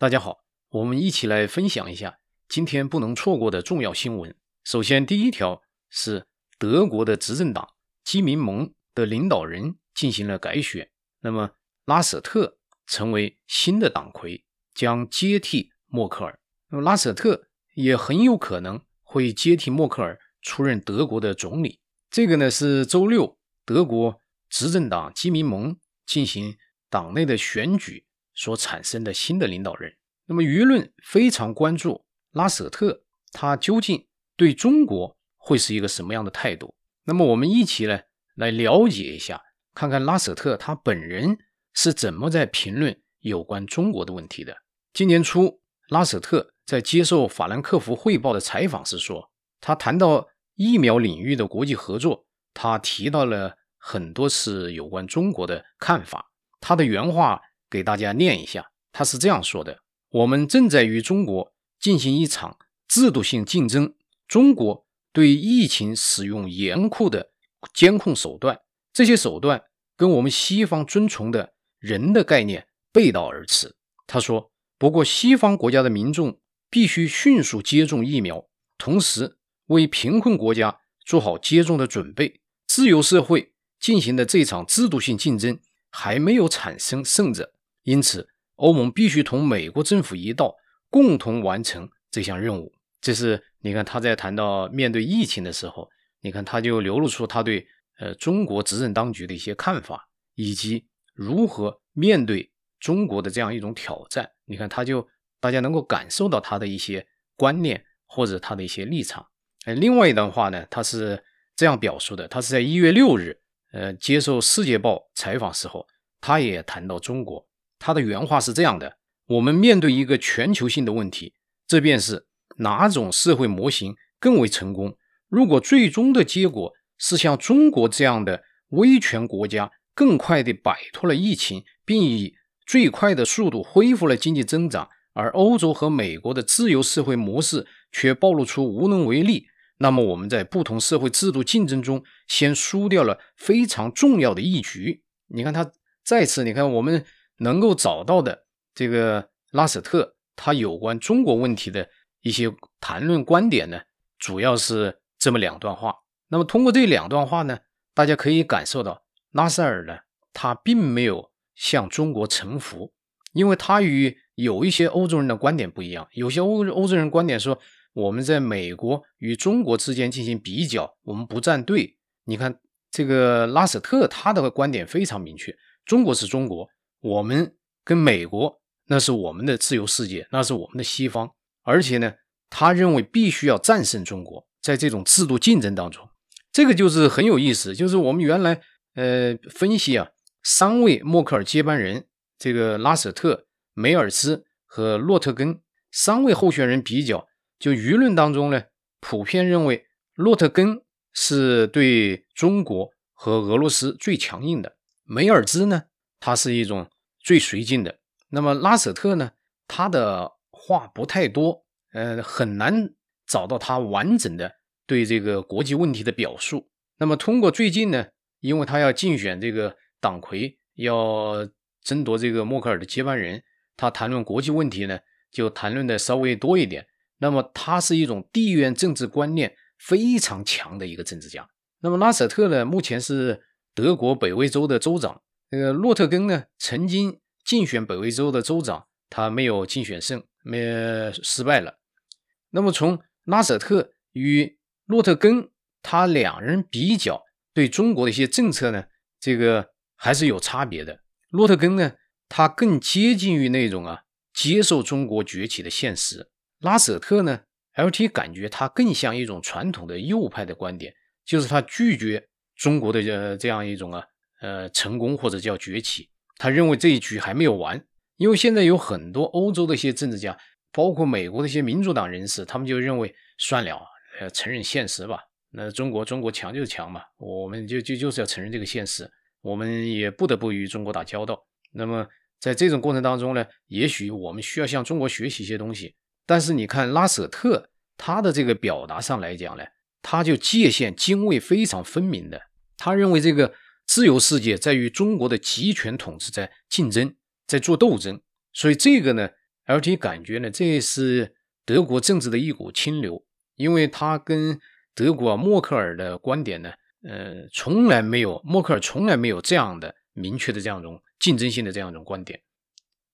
大家好，我们一起来分享一下今天不能错过的重要新闻。首先，第一条是德国的执政党基民盟的领导人进行了改选，那么拉舍特成为新的党魁，将接替默克尔。那么拉舍特也很有可能会接替默克尔出任德国的总理。这个呢是周六德国执政党基民盟进行党内的选举所产生的新的领导人。那么舆论非常关注拉舍特，他究竟对中国会是一个什么样的态度？那么我们一起呢来了解一下，看看拉舍特他本人是怎么在评论有关中国的问题的。今年初，拉舍特在接受法兰克福汇报的采访时说，他谈到疫苗领域的国际合作，他提到了很多次有关中国的看法。他的原话给大家念一下，他是这样说的：“我们正在与中国进行一场制度性竞争。中国对疫情使用严酷的监控手段，这些手段跟我们西方遵从的人的概念背道而驰。”他说：“不过，西方国家的民众必须迅速接种疫苗，同时为贫困国家做好接种的准备。自由社会进行的这场制度性竞争。”还没有产生胜者，因此欧盟必须同美国政府一道，共同完成这项任务。这是你看他在谈到面对疫情的时候，你看他就流露出他对呃中国执政当局的一些看法，以及如何面对中国的这样一种挑战。你看他就大家能够感受到他的一些观念或者他的一些立场。呃，另外一段话呢，他是这样表述的，他是在一月六日。呃，接受《世界报》采访时候，他也谈到中国。他的原话是这样的：“我们面对一个全球性的问题，这便是哪种社会模型更为成功。如果最终的结果是像中国这样的威权国家更快地摆脱了疫情，并以最快的速度恢复了经济增长，而欧洲和美国的自由社会模式却暴露出无能为力。”那么我们在不同社会制度竞争中，先输掉了非常重要的一局。你看他再次，你看我们能够找到的这个拉舍特，他有关中国问题的一些谈论观点呢，主要是这么两段话。那么通过这两段话呢，大家可以感受到拉塞尔呢，他并没有向中国臣服，因为他与有一些欧洲人的观点不一样，有些欧欧洲人观点说。我们在美国与中国之间进行比较，我们不站队。你看这个拉舍特，他的观点非常明确：中国是中国，我们跟美国那是我们的自由世界，那是我们的西方。而且呢，他认为必须要战胜中国，在这种制度竞争当中，这个就是很有意思。就是我们原来呃分析啊，三位默克尔接班人，这个拉舍特、梅尔兹和洛特根三位候选人比较。就舆论当中呢，普遍认为洛特根是对中国和俄罗斯最强硬的，梅尔兹呢，他是一种最随性的。那么拉舍特呢，他的话不太多，呃，很难找到他完整的对这个国际问题的表述。那么通过最近呢，因为他要竞选这个党魁，要争夺这个默克尔的接班人，他谈论国际问题呢，就谈论的稍微多一点。那么他是一种地缘政治观念非常强的一个政治家。那么拉舍特呢，目前是德国北威州的州长。那个洛特根呢，曾经竞选北威州的州长，他没有竞选胜，没失败了。那么从拉舍特与洛特根他两人比较，对中国的一些政策呢，这个还是有差别的。洛特根呢，他更接近于那种啊，接受中国崛起的现实。拉舍特呢，LT 感觉他更像一种传统的右派的观点，就是他拒绝中国的这这样一种啊呃成功或者叫崛起，他认为这一局还没有完，因为现在有很多欧洲的一些政治家，包括美国的一些民主党人士，他们就认为算了，呃承认现实吧，那中国中国强就是强嘛，我们就就就是要承认这个现实，我们也不得不与中国打交道。那么在这种过程当中呢，也许我们需要向中国学习一些东西。但是你看拉舍特他的这个表达上来讲呢，他就界限泾渭非常分明的。他认为这个自由世界在与中国的集权统治在竞争，在做斗争。所以这个呢 LT 感觉呢，这是德国政治的一股清流，因为他跟德国默克尔的观点呢，呃，从来没有默克尔从来没有这样的明确的这样一种竞争性的这样一种观点，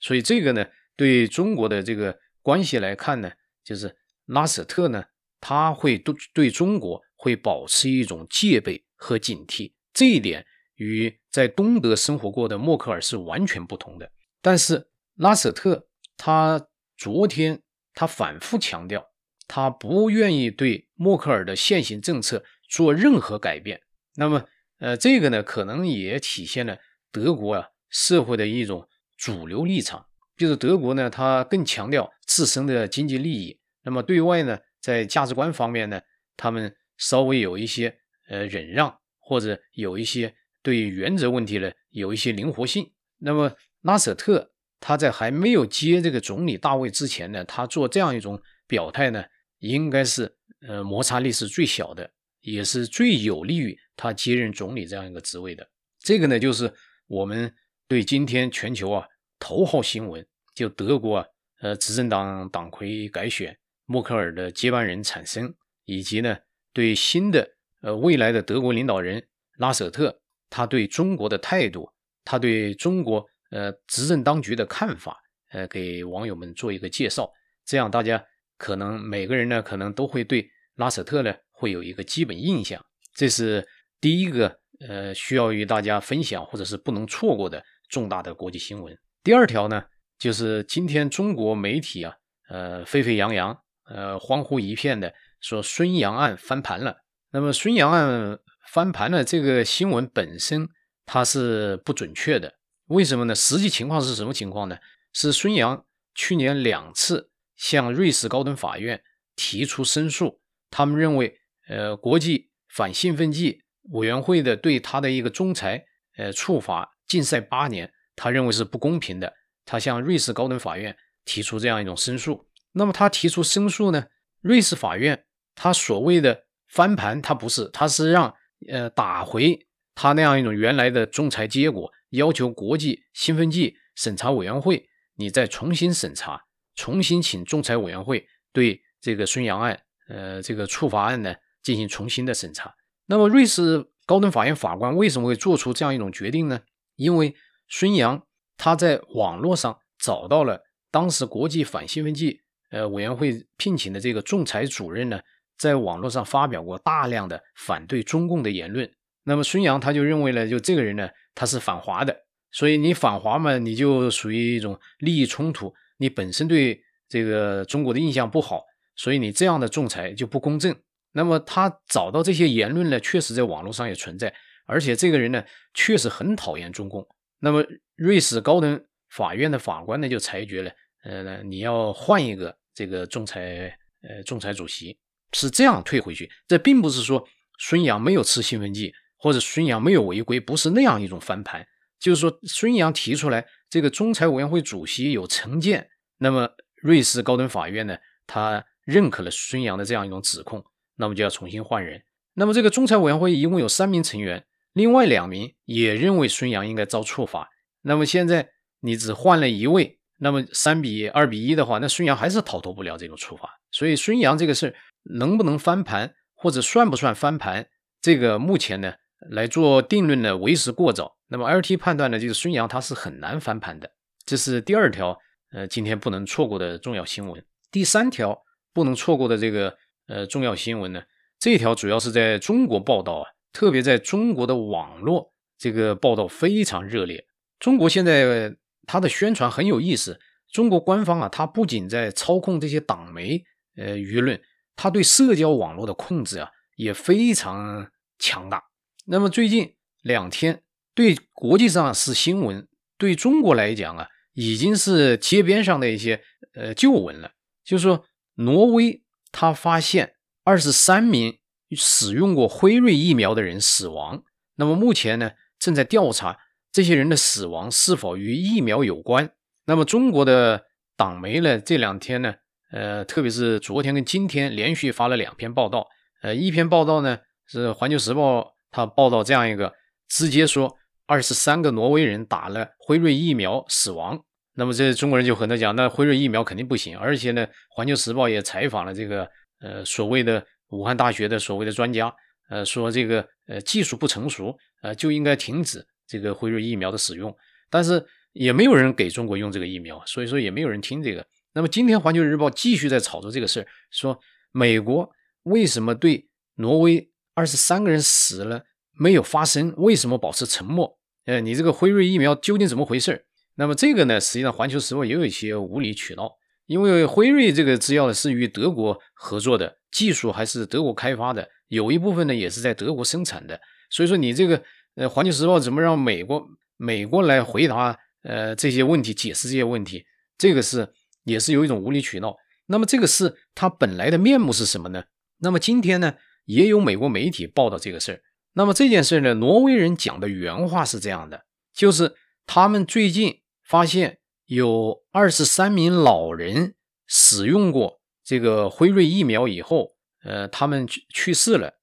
所以这个呢，对中国的这个关系来看呢，就是拉舍特呢，他会对对中国会保持一种戒备和警惕，这一点与在东德生活过的默克尔是完全不同的。但是拉舍特他昨天他反复强调，他不愿意对默克尔的现行政策做任何改变。那么，呃，这个呢，可能也体现了德国啊社会的一种主流立场，就是德国呢，他更强调自身的经济利益。那么对外呢，在价值观方面呢，他们稍微有一些呃忍让，或者有一些对原则问题呢有一些灵活性。那么拉舍特他在还没有接这个总理大位之前呢，他做这样一种表态呢，应该是呃摩擦力是最小的，也是最有利于他接任总理这样一个职位的。这个呢，就是我们对今天全球啊头号新闻，就德国啊呃执政党党魁改选，默克尔的接班人产生，以及呢对新的呃未来的德国领导人拉舍特他对中国的态度，他对中国呃执政当局的看法，呃给网友们做一个介绍，这样大家。可能每个人呢，可能都会对拉舍特呢会有一个基本印象，这是第一个呃需要与大家分享或者是不能错过的重大的国际新闻。第二条呢，就是今天中国媒体啊，呃沸沸扬扬，呃欢呼一片的说孙杨案翻盘了。那么孙杨案翻盘了这个新闻本身它是不准确的，为什么呢？实际情况是什么情况呢？是孙杨去年两次。向瑞士高等法院提出申诉，他们认为，呃，国际反兴奋剂委员会的对他的一个仲裁，呃，处罚禁赛八年，他认为是不公平的。他向瑞士高等法院提出这样一种申诉。那么他提出申诉呢，瑞士法院他所谓的翻盘，他不是，他是让呃打回他那样一种原来的仲裁结果，要求国际兴奋剂审查委员会你再重新审查。重新请仲裁委员会对这个孙杨案，呃，这个处罚案呢进行重新的审查。那么，瑞士高等法院法官为什么会做出这样一种决定呢？因为孙杨他在网络上找到了当时国际反兴奋剂呃委员会聘请的这个仲裁主任呢，在网络上发表过大量的反对中共的言论。那么，孙杨他就认为呢，就这个人呢，他是反华的，所以你反华嘛，你就属于一种利益冲突。你本身对这个中国的印象不好，所以你这样的仲裁就不公正。那么他找到这些言论呢，确实在网络上也存在，而且这个人呢，确实很讨厌中共。那么瑞士高等法院的法官呢，就裁决了，呃，你要换一个这个仲裁，呃，仲裁主席是这样退回去。这并不是说孙杨没有吃兴奋剂，或者孙杨没有违规，不是那样一种翻盘，就是说孙杨提出来这个仲裁委员会主席有成见。那么，瑞士高等法院呢，他认可了孙杨的这样一种指控，那么就要重新换人。那么这个仲裁委员会一共有三名成员，另外两名也认为孙杨应该遭处罚。那么现在你只换了一位，那么三比二比一的话，那孙杨还是逃脱不了这种处罚。所以孙杨这个事能不能翻盘，或者算不算翻盘，这个目前呢来做定论呢为时过早。那么 LT 判断呢，就是孙杨他是很难翻盘的。这是第二条。呃，今天不能错过的重要新闻。第三条不能错过的这个呃重要新闻呢，这条主要是在中国报道啊，特别在中国的网络这个报道非常热烈。中国现在它的宣传很有意思，中国官方啊，它不仅在操控这些党媒呃舆论，它对社交网络的控制啊也非常强大。那么最近两天，对国际上是新闻，对中国来讲啊。已经是街边上的一些呃旧闻了，就是说，挪威他发现二十三名使用过辉瑞疫苗的人死亡，那么目前呢正在调查这些人的死亡是否与疫苗有关。那么中国的党媒呢这两天呢，呃，特别是昨天跟今天连续发了两篇报道，呃，一篇报道呢是《环球时报》，他报道这样一个，直接说。二十三个挪威人打了辉瑞疫苗死亡，那么这中国人就和他讲，那辉瑞疫苗肯定不行，而且呢，《环球时报》也采访了这个呃所谓的武汉大学的所谓的专家，呃说这个呃技术不成熟，呃就应该停止这个辉瑞疫苗的使用。但是也没有人给中国用这个疫苗，所以说也没有人听这个。那么今天《环球日报》继续在炒作这个事儿，说美国为什么对挪威二十三个人死了没有发声？为什么保持沉默？呃，你这个辉瑞疫苗究竟怎么回事？那么这个呢，实际上《环球时报》也有一些无理取闹，因为辉瑞这个制药呢是与德国合作的，技术还是德国开发的，有一部分呢也是在德国生产的。所以说你这个呃，《环球时报》怎么让美国美国来回答呃这些问题，解释这些问题？这个是也是有一种无理取闹。那么这个事它本来的面目是什么呢？那么今天呢，也有美国媒体报道这个事儿。那么这件事呢，挪威人讲的原话是这样的，就是他们最近。发现有二十三名老人使用过这个辉瑞疫苗以后，呃，他们去去世了。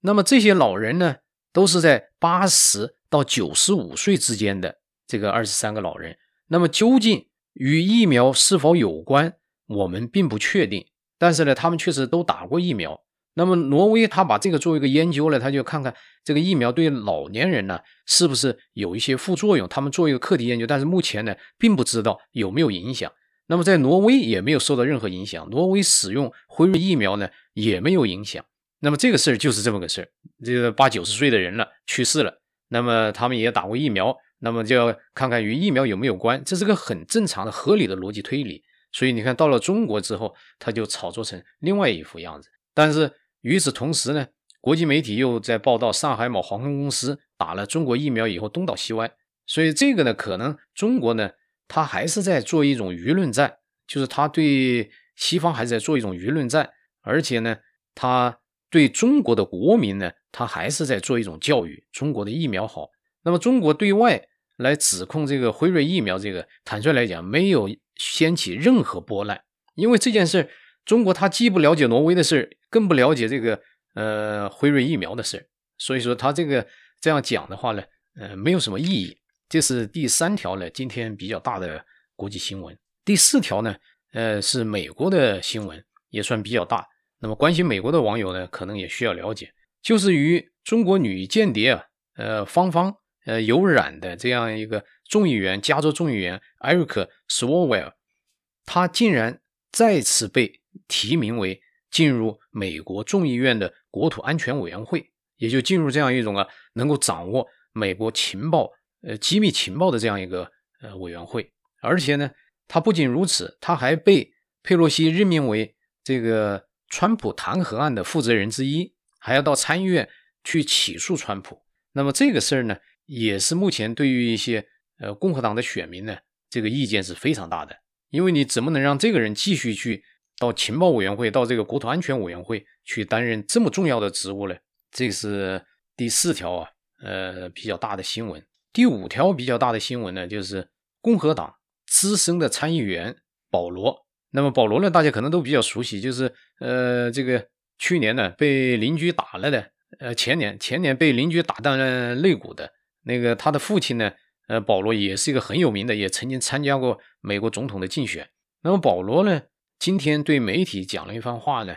那么这些老人呢，都是在八十到九十五岁之间的这个二十三个老人。那么究竟与疫苗是否有关，我们并不确定。但是呢，他们确实都打过疫苗。那么，挪威他把这个作为一个研究呢，他就看看这个疫苗对老年人呢是不是有一些副作用，他们做一个课题研究，但是目前呢并不知道有没有影响。那么在挪威也没有受到任何影响，挪威使用辉瑞疫苗呢也没有影响。那么这个事儿就是这么个事儿，这个八九十岁的人了去世了，那么他们也打过疫苗，那么就要看看与疫苗有没有关，这是个很正常的、合理的逻辑推理。所以你看到了中国之后，他就炒作成另外一副样子，但是。与此同时呢，国际媒体又在报道上海某航空公司打了中国疫苗以后东倒西歪，所以这个呢，可能中国呢，他还是在做一种舆论战，就是他对西方还是在做一种舆论战，而且呢，他对中国的国民呢，他还是在做一种教育，中国的疫苗好。那么中国对外来指控这个辉瑞疫苗，这个坦率来讲，没有掀起任何波澜，因为这件事。中国他既不了解挪威的事，更不了解这个呃辉瑞疫苗的事，所以说他这个这样讲的话呢，呃没有什么意义。这是第三条呢，今天比较大的国际新闻。第四条呢，呃是美国的新闻，也算比较大。那么关心美国的网友呢，可能也需要了解，就是与中国女间谍啊，呃芳芳呃有染的这样一个众议员，加州众议员艾瑞克·斯沃维尔，他竟然再次被。提名为进入美国众议院的国土安全委员会，也就进入这样一种啊，能够掌握美国情报、呃机密情报的这样一个呃委员会。而且呢，他不仅如此，他还被佩洛西任命为这个川普弹劾案的负责人之一，还要到参议院去起诉川普。那么这个事儿呢，也是目前对于一些呃共和党的选民呢，这个意见是非常大的，因为你怎么能让这个人继续去？到情报委员会，到这个国土安全委员会去担任这么重要的职务呢？这是第四条啊，呃，比较大的新闻。第五条比较大的新闻呢，就是共和党资深的参议员保罗。那么保罗呢，大家可能都比较熟悉，就是呃，这个去年呢被邻居打了的，呃，前年前年被邻居打断了肋骨的那个，他的父亲呢，呃，保罗也是一个很有名的，也曾经参加过美国总统的竞选。那么保罗呢，今天对媒体讲了一番话呢，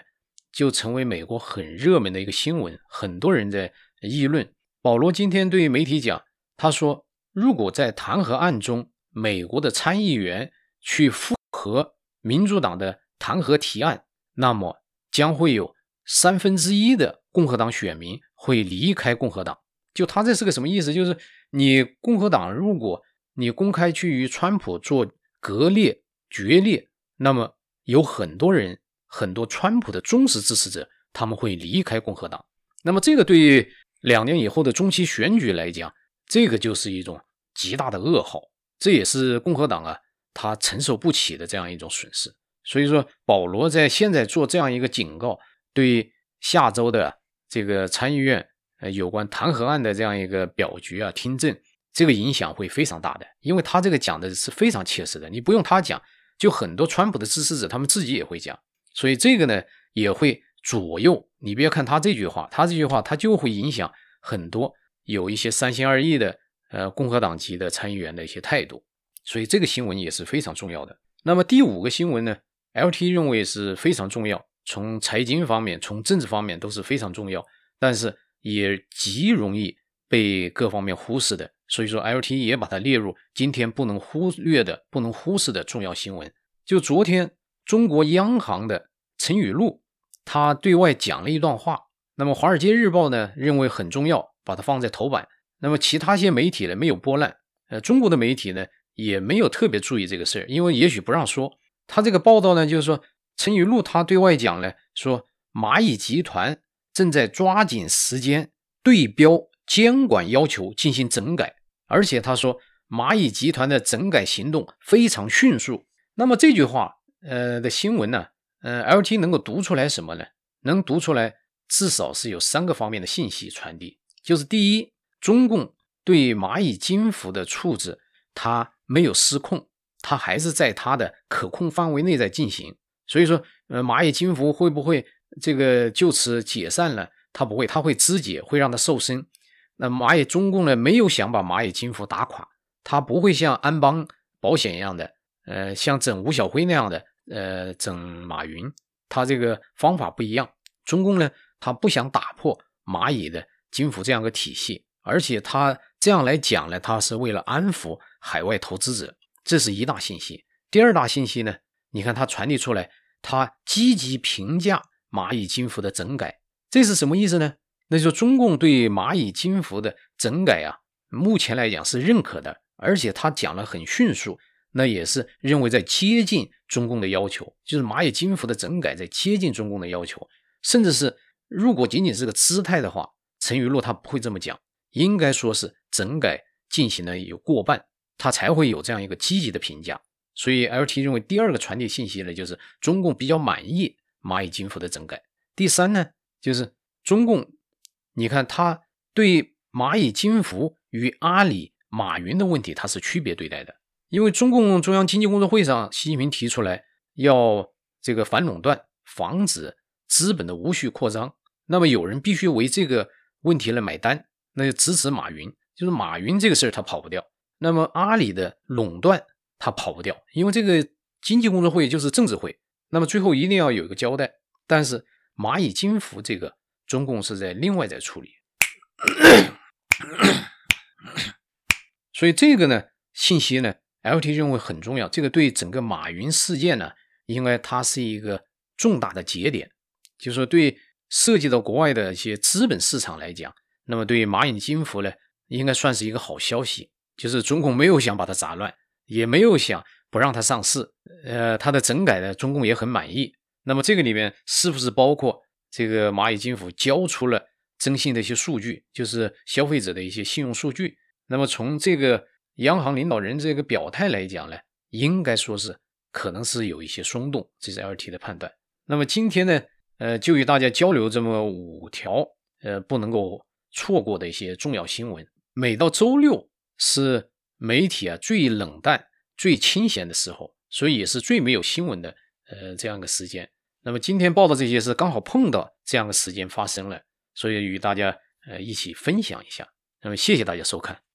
就成为美国很热门的一个新闻，很多人在议论。保罗今天对媒体讲，他说：“如果在弹劾案中，美国的参议员去复核民主党的弹劾提案，那么将会有三分之一的共和党选民会离开共和党。”就他这是个什么意思？就是你共和党，如果你公开去与川普做割裂决裂，那么。有很多人，很多川普的忠实支持者，他们会离开共和党。那么，这个对于两年以后的中期选举来讲，这个就是一种极大的噩耗。这也是共和党啊，他承受不起的这样一种损失。所以说，保罗在现在做这样一个警告，对下周的这个参议院呃有关弹劾案的这样一个表决啊听证，这个影响会非常大的，因为他这个讲的是非常切实的，你不用他讲。就很多川普的支持者，他们自己也会讲，所以这个呢也会左右。你不要看他这句话，他这句话他就会影响很多有一些三心二意的呃共和党籍的参议员的一些态度。所以这个新闻也是非常重要的。那么第五个新闻呢，LT 认为是非常重要，从财经方面、从政治方面都是非常重要，但是也极容易被各方面忽视的。所以说，LT 也把它列入今天不能忽略的、不能忽视的重要新闻。就昨天，中国央行的陈雨露，他对外讲了一段话。那么，《华尔街日报》呢认为很重要，把它放在头版。那么，其他些媒体呢没有波澜。呃，中国的媒体呢也没有特别注意这个事儿，因为也许不让说。他这个报道呢，就是说陈雨露他对外讲呢，说蚂蚁集团正在抓紧时间对标监管要求进行整改，而且他说蚂蚁集团的整改行动非常迅速。那么这句话，呃的新闻呢，呃，LT 能够读出来什么呢？能读出来至少是有三个方面的信息传递，就是第一，中共对蚂蚁金服的处置，它没有失控，它还是在它的可控范围内在进行。所以说，呃，蚂蚁金服会不会这个就此解散了？它不会，它会肢解，会让它瘦身。那蚂蚁中共呢，没有想把蚂蚁金服打垮，它不会像安邦保险一样的。呃，像整吴晓辉那样的，呃，整马云，他这个方法不一样。中共呢，他不想打破蚂蚁的金服这样一个体系，而且他这样来讲呢，他是为了安抚海外投资者，这是一大信息。第二大信息呢，你看他传递出来，他积极评价蚂蚁金服的整改，这是什么意思呢？那就中共对蚂蚁金服的整改啊，目前来讲是认可的，而且他讲了很迅速。那也是认为在接近中共的要求，就是蚂蚁金服的整改在接近中共的要求，甚至是如果仅仅是个姿态的话，陈雨露他不会这么讲，应该说是整改进行了有过半，他才会有这样一个积极的评价。所以 LT 认为第二个传递信息呢，就是中共比较满意蚂蚁金服的整改。第三呢，就是中共，你看他对蚂蚁金服与阿里、马云的问题，他是区别对待的。因为中共中央经济工作会上，习近平提出来要这个反垄断，防止资本的无序扩张。那么有人必须为这个问题来买单，那就支持马云。就是马云这个事儿他跑不掉。那么阿里的垄断他跑不掉，因为这个经济工作会就是政治会。那么最后一定要有一个交代。但是蚂蚁金服这个，中共是在另外在处理。所以这个呢，信息呢。LT 认为很重要，这个对整个马云事件呢，应该它是一个重大的节点，就是说对涉及到国外的一些资本市场来讲，那么对于蚂蚁金服呢，应该算是一个好消息，就是中共没有想把它砸乱，也没有想不让它上市，呃，它的整改呢，中共也很满意。那么这个里面是不是包括这个蚂蚁金服交出了征信的一些数据，就是消费者的一些信用数据？那么从这个。央行领导人这个表态来讲呢，应该说是可能是有一些松动，这是 LT 的判断。那么今天呢，呃，就与大家交流这么五条，呃，不能够错过的一些重要新闻。每到周六是媒体啊最冷淡、最清闲的时候，所以也是最没有新闻的，呃，这样一个时间。那么今天报道这些是刚好碰到这样的时间发生了，所以与大家呃一起分享一下。那么谢谢大家收看。